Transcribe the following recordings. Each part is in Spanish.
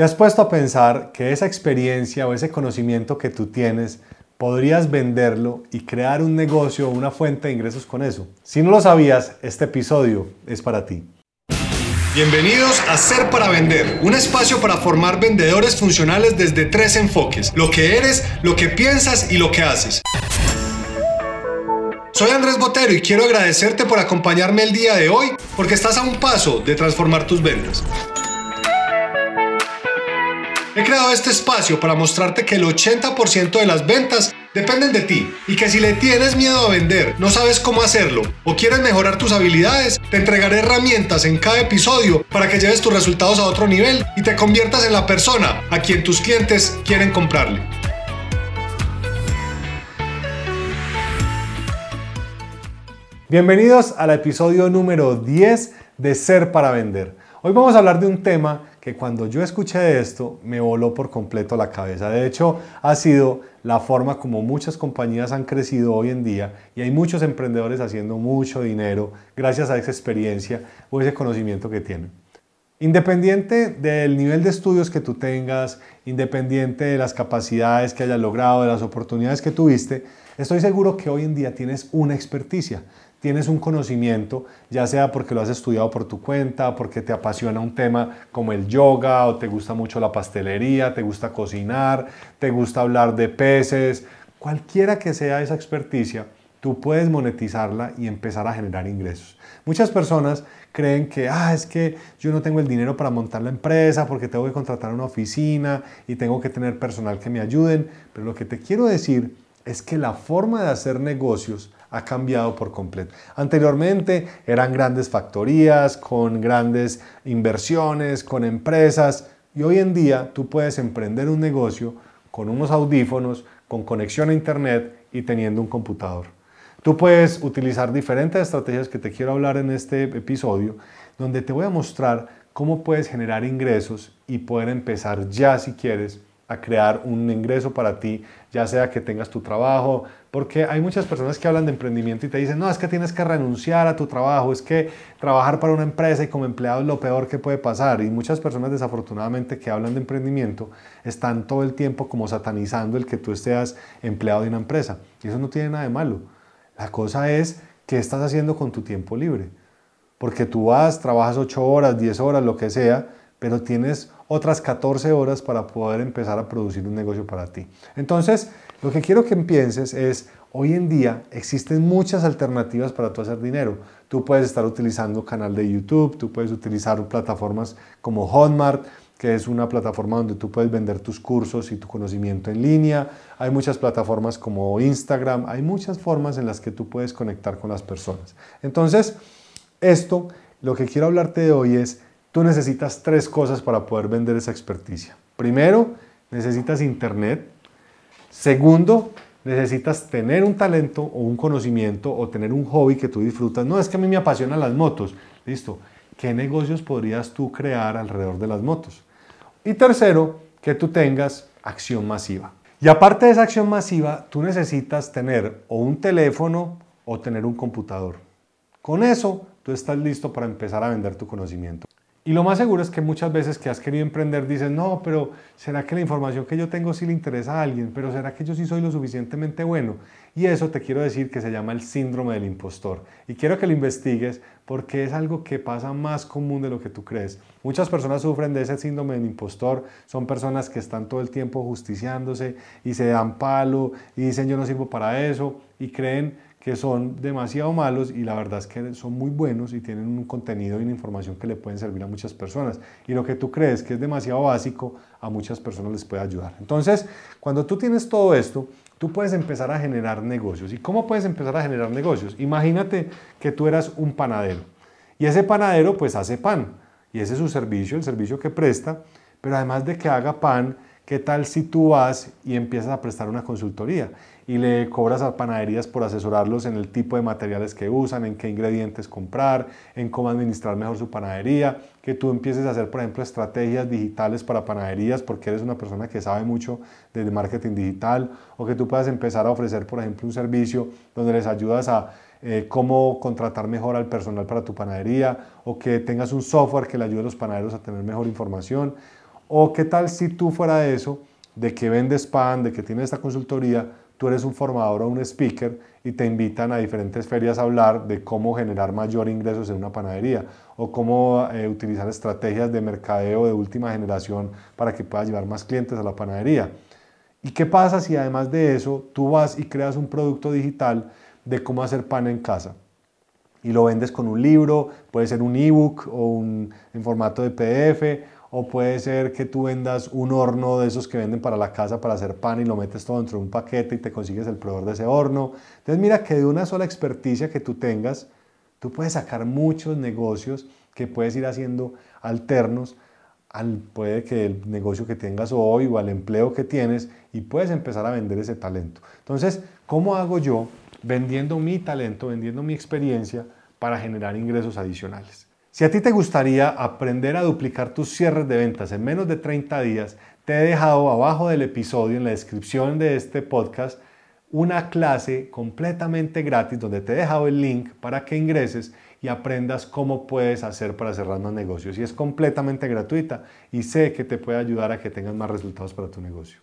¿Te has puesto a pensar que esa experiencia o ese conocimiento que tú tienes podrías venderlo y crear un negocio o una fuente de ingresos con eso? Si no lo sabías, este episodio es para ti. Bienvenidos a Ser para Vender, un espacio para formar vendedores funcionales desde tres enfoques, lo que eres, lo que piensas y lo que haces. Soy Andrés Botero y quiero agradecerte por acompañarme el día de hoy porque estás a un paso de transformar tus ventas. He creado este espacio para mostrarte que el 80% de las ventas dependen de ti y que si le tienes miedo a vender, no sabes cómo hacerlo o quieres mejorar tus habilidades, te entregaré herramientas en cada episodio para que lleves tus resultados a otro nivel y te conviertas en la persona a quien tus clientes quieren comprarle. Bienvenidos al episodio número 10 de Ser para Vender. Hoy vamos a hablar de un tema que cuando yo escuché esto me voló por completo la cabeza. De hecho, ha sido la forma como muchas compañías han crecido hoy en día y hay muchos emprendedores haciendo mucho dinero gracias a esa experiencia o ese conocimiento que tienen. Independiente del nivel de estudios que tú tengas, independiente de las capacidades que hayas logrado, de las oportunidades que tuviste, estoy seguro que hoy en día tienes una experticia tienes un conocimiento, ya sea porque lo has estudiado por tu cuenta, porque te apasiona un tema como el yoga, o te gusta mucho la pastelería, te gusta cocinar, te gusta hablar de peces, cualquiera que sea esa experticia, tú puedes monetizarla y empezar a generar ingresos. Muchas personas creen que, ah, es que yo no tengo el dinero para montar la empresa porque tengo que contratar una oficina y tengo que tener personal que me ayuden, pero lo que te quiero decir es que la forma de hacer negocios ha cambiado por completo. Anteriormente eran grandes factorías con grandes inversiones, con empresas y hoy en día tú puedes emprender un negocio con unos audífonos, con conexión a internet y teniendo un computador. Tú puedes utilizar diferentes estrategias que te quiero hablar en este episodio, donde te voy a mostrar cómo puedes generar ingresos y poder empezar ya si quieres a crear un ingreso para ti, ya sea que tengas tu trabajo, porque hay muchas personas que hablan de emprendimiento y te dicen, no, es que tienes que renunciar a tu trabajo, es que trabajar para una empresa y como empleado es lo peor que puede pasar. Y muchas personas desafortunadamente que hablan de emprendimiento están todo el tiempo como satanizando el que tú estés empleado de una empresa. Y eso no tiene nada de malo. La cosa es qué estás haciendo con tu tiempo libre. Porque tú vas, trabajas 8 horas, 10 horas, lo que sea, pero tienes otras 14 horas para poder empezar a producir un negocio para ti. Entonces, lo que quiero que pienses es, hoy en día existen muchas alternativas para tú hacer dinero. Tú puedes estar utilizando canal de YouTube, tú puedes utilizar plataformas como Hotmart, que es una plataforma donde tú puedes vender tus cursos y tu conocimiento en línea. Hay muchas plataformas como Instagram, hay muchas formas en las que tú puedes conectar con las personas. Entonces, esto, lo que quiero hablarte de hoy es, tú necesitas tres cosas para poder vender esa experticia. Primero, necesitas internet. Segundo, necesitas tener un talento o un conocimiento o tener un hobby que tú disfrutas. No es que a mí me apasionan las motos. Listo. ¿Qué negocios podrías tú crear alrededor de las motos? Y tercero, que tú tengas acción masiva. Y aparte de esa acción masiva, tú necesitas tener o un teléfono o tener un computador. Con eso, tú estás listo para empezar a vender tu conocimiento. Y lo más seguro es que muchas veces que has querido emprender dices, no, pero ¿será que la información que yo tengo sí le interesa a alguien? ¿Pero será que yo sí soy lo suficientemente bueno? Y eso te quiero decir que se llama el síndrome del impostor. Y quiero que lo investigues porque es algo que pasa más común de lo que tú crees. Muchas personas sufren de ese síndrome del impostor, son personas que están todo el tiempo justiciándose y se dan palo y dicen yo no sirvo para eso y creen que son demasiado malos y la verdad es que son muy buenos y tienen un contenido y una información que le pueden servir a muchas personas. Y lo que tú crees que es demasiado básico, a muchas personas les puede ayudar. Entonces, cuando tú tienes todo esto, tú puedes empezar a generar negocios. ¿Y cómo puedes empezar a generar negocios? Imagínate que tú eras un panadero y ese panadero pues hace pan y ese es su servicio, el servicio que presta, pero además de que haga pan, ¿Qué tal si tú vas y empiezas a prestar una consultoría y le cobras a panaderías por asesorarlos en el tipo de materiales que usan, en qué ingredientes comprar, en cómo administrar mejor su panadería? Que tú empieces a hacer, por ejemplo, estrategias digitales para panaderías porque eres una persona que sabe mucho de marketing digital o que tú puedas empezar a ofrecer, por ejemplo, un servicio donde les ayudas a eh, cómo contratar mejor al personal para tu panadería o que tengas un software que le ayude a los panaderos a tener mejor información O qué tal si tú fuera de eso, de que vendes pan, de que tienes esta consultoría, tú eres un formador o un speaker y te invitan a diferentes ferias a hablar de cómo generar mayor ingresos en una panadería o cómo eh, utilizar estrategias de mercadeo de última generación para que puedas llevar más clientes a la panadería. ¿Y qué pasa si además de eso tú vas y creas un producto digital de cómo hacer pan en casa? Y lo vendes con un libro, puede ser un ebook o un, en formato de PDF, o puede ser que tú vendas un horno de esos que venden para la casa para hacer pan y lo metes todo dentro de un paquete y te consigues el proveedor de ese horno. Entonces mira que de una sola experticia que tú tengas, tú puedes sacar muchos negocios que puedes ir haciendo alternos al puede que el negocio que tengas hoy o al empleo que tienes y puedes empezar a vender ese talento. Entonces, ¿cómo hago yo vendiendo mi talento, vendiendo mi experiencia para generar ingresos adicionales? Si a ti te gustaría aprender a duplicar tus cierres de ventas en menos de 30 días, te he dejado abajo del episodio, en la descripción de este podcast, una clase completamente gratis donde te he dejado el link para que ingreses y aprendas cómo puedes hacer para cerrar más negocios. Y es completamente gratuita y sé que te puede ayudar a que tengas más resultados para tu negocio.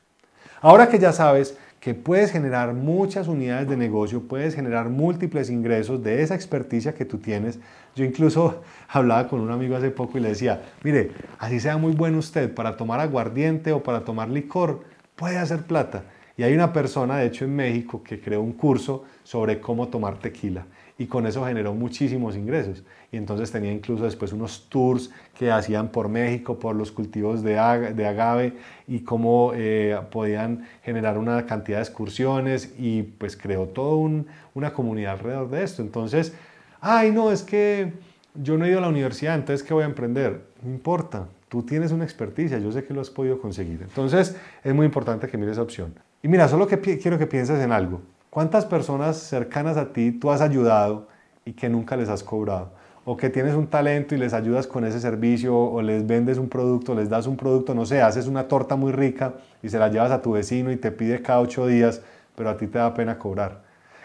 Ahora que ya sabes que puedes generar muchas unidades de negocio, puedes generar múltiples ingresos de esa experticia que tú tienes. Yo incluso hablaba con un amigo hace poco y le decía, mire, así sea muy bueno usted para tomar aguardiente o para tomar licor, puede hacer plata. Y hay una persona, de hecho, en México que creó un curso sobre cómo tomar tequila y con eso generó muchísimos ingresos. Y entonces tenía incluso después unos tours que hacían por México, por los cultivos de, agave y cómo eh, podían generar una cantidad de excursiones y pues creó toda una comunidad alrededor de esto. Entonces, ay no, es que yo no he ido a la universidad, entonces ¿qué voy a emprender? No importa, tú tienes una experticia, yo sé que lo has podido conseguir. Entonces es muy importante que mires esa opción. Y mira, solo que quiero que pienses en algo. ¿Cuántas personas cercanas a ti tú has ayudado y que nunca les has cobrado? O que tienes un talento y les ayudas con ese servicio o les vendes un producto, les das un producto, no sé, haces una torta muy rica y se la llevas a tu vecino y te pide cada ocho días, pero a ti te da pena cobrar.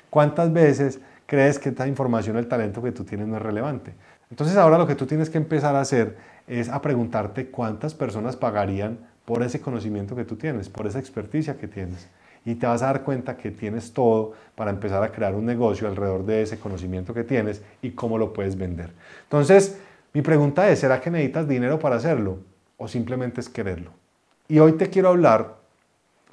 ¿Cuántas veces crees que esta información, el talento que tú tienes no es relevante? Entonces ahora lo que tú tienes que empezar a hacer es a preguntarte cuántas personas pagarían por ese conocimiento que tú tienes, por esa experticia que tienes y te vas a dar cuenta que tienes todo para empezar a crear un negocio alrededor de ese conocimiento que tienes y cómo lo puedes vender. Entonces, mi pregunta es, ¿será que necesitas dinero para hacerlo o simplemente es quererlo? Y hoy te quiero hablar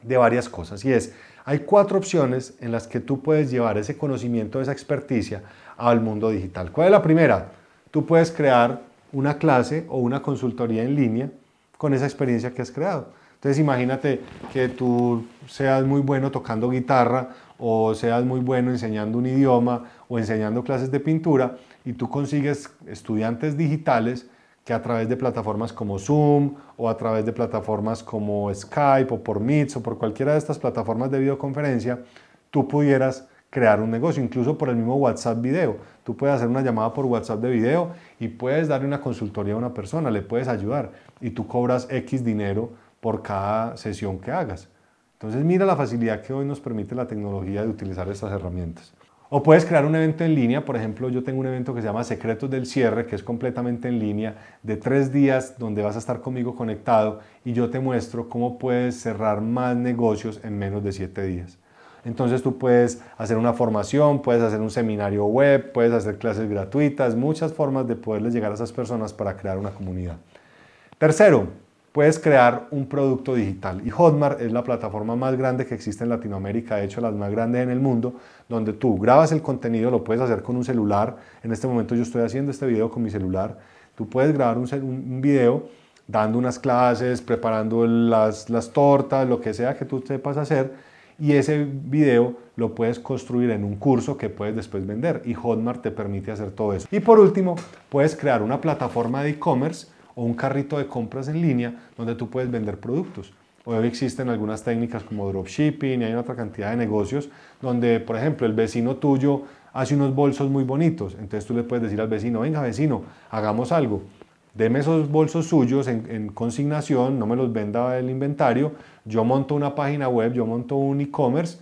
de varias cosas y es, hay cuatro opciones en las que tú puedes llevar ese conocimiento, esa experticia al mundo digital. ¿Cuál es la primera? Tú puedes crear una clase o una consultoría en línea con esa experiencia que has creado. Entonces imagínate que tú seas muy bueno tocando guitarra o seas muy bueno enseñando un idioma o enseñando clases de pintura y tú consigues estudiantes digitales que a través de plataformas como Zoom o a través de plataformas como Skype o por Meet o por cualquiera de estas plataformas de videoconferencia, tú pudieras crear un negocio, incluso por el mismo WhatsApp video. Tú puedes hacer una llamada por WhatsApp de video y puedes darle una consultoría a una persona, le puedes ayudar y tú cobras X dinero por cada sesión que hagas. Entonces mira la facilidad que hoy nos permite la tecnología de utilizar estas herramientas. O puedes crear un evento en línea, por ejemplo, yo tengo un evento que se llama Secretos del Cierre, que es completamente en línea, de tres días donde vas a estar conmigo conectado y yo te muestro cómo puedes cerrar más negocios en menos de siete días. Entonces tú puedes hacer una formación, puedes hacer un seminario web, puedes hacer clases gratuitas, muchas formas de poderles llegar a esas personas para crear una comunidad. Tercero, puedes crear un producto digital. Y Hotmart es la plataforma más grande que existe en Latinoamérica, de hecho las más grandes en el mundo, donde tú grabas el contenido, lo puedes hacer con un celular. En este momento yo estoy haciendo este video con mi celular. Tú puedes grabar un, video dando unas clases, preparando las, las tortas, lo que sea que tú sepas hacer. Y ese video lo puedes construir en un curso que puedes después vender. Y Hotmart te permite hacer todo eso. Y por último, puedes crear una plataforma de e-commerce o un carrito de compras en línea donde tú puedes vender productos. Hoy existen algunas técnicas como dropshipping y hay otra cantidad de negocios donde, por ejemplo, el vecino tuyo hace unos bolsos muy bonitos. Entonces tú le puedes decir al vecino, venga vecino, hagamos algo. Deme esos bolsos suyos en, en consignación, no me los venda el inventario. Yo monto una página web, yo monto un e-commerce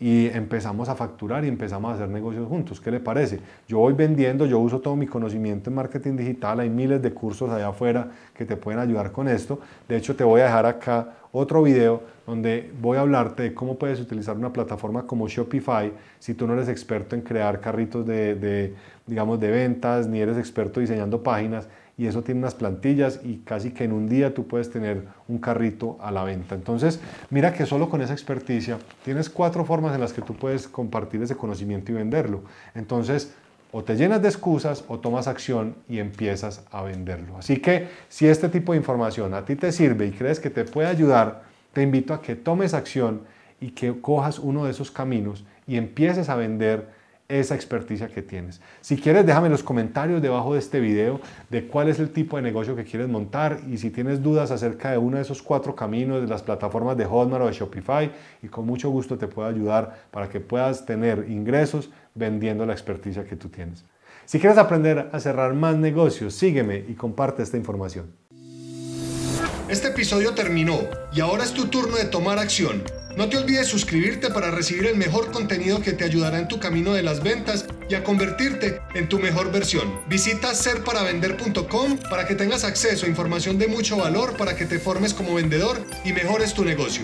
y empezamos a facturar y empezamos a hacer negocios juntos. ¿Qué le parece? Yo voy vendiendo, yo uso todo mi conocimiento en marketing digital, hay miles de cursos allá afuera que te pueden ayudar con esto. De hecho, te voy a dejar acá otro video donde voy a hablarte de cómo puedes utilizar una plataforma como Shopify si tú no eres experto en crear carritos de, de digamos, de ventas, ni eres experto diseñando páginas y eso tiene unas plantillas y casi que en un día tú puedes tener un carrito a la venta. Entonces, mira que solo con esa experticia tienes cuatro formas en las que tú puedes compartir ese conocimiento y venderlo. Entonces, o te llenas de excusas o tomas acción y empiezas a venderlo. Así que si este tipo de información a ti te sirve y crees que te puede ayudar, te invito a que tomes acción y que cojas uno de esos caminos y empieces a vender esa experticia que tienes. Si quieres, déjame en los comentarios debajo de este video de cuál es el tipo de negocio que quieres montar y si tienes dudas acerca de uno de esos cuatro caminos de las plataformas de Hotmart o de Shopify y con mucho gusto te puedo ayudar para que puedas tener ingresos vendiendo la experticia que tú tienes. Si quieres aprender a cerrar más negocios, sígueme y comparte esta información. Este episodio terminó y ahora es tu turno de tomar acción. No te olvides suscribirte para recibir el mejor contenido que te ayudará en tu camino de las ventas y a convertirte en tu mejor versión. Visita serparavender.com para que tengas acceso a información de mucho valor para que te formes como vendedor y mejores tu negocio.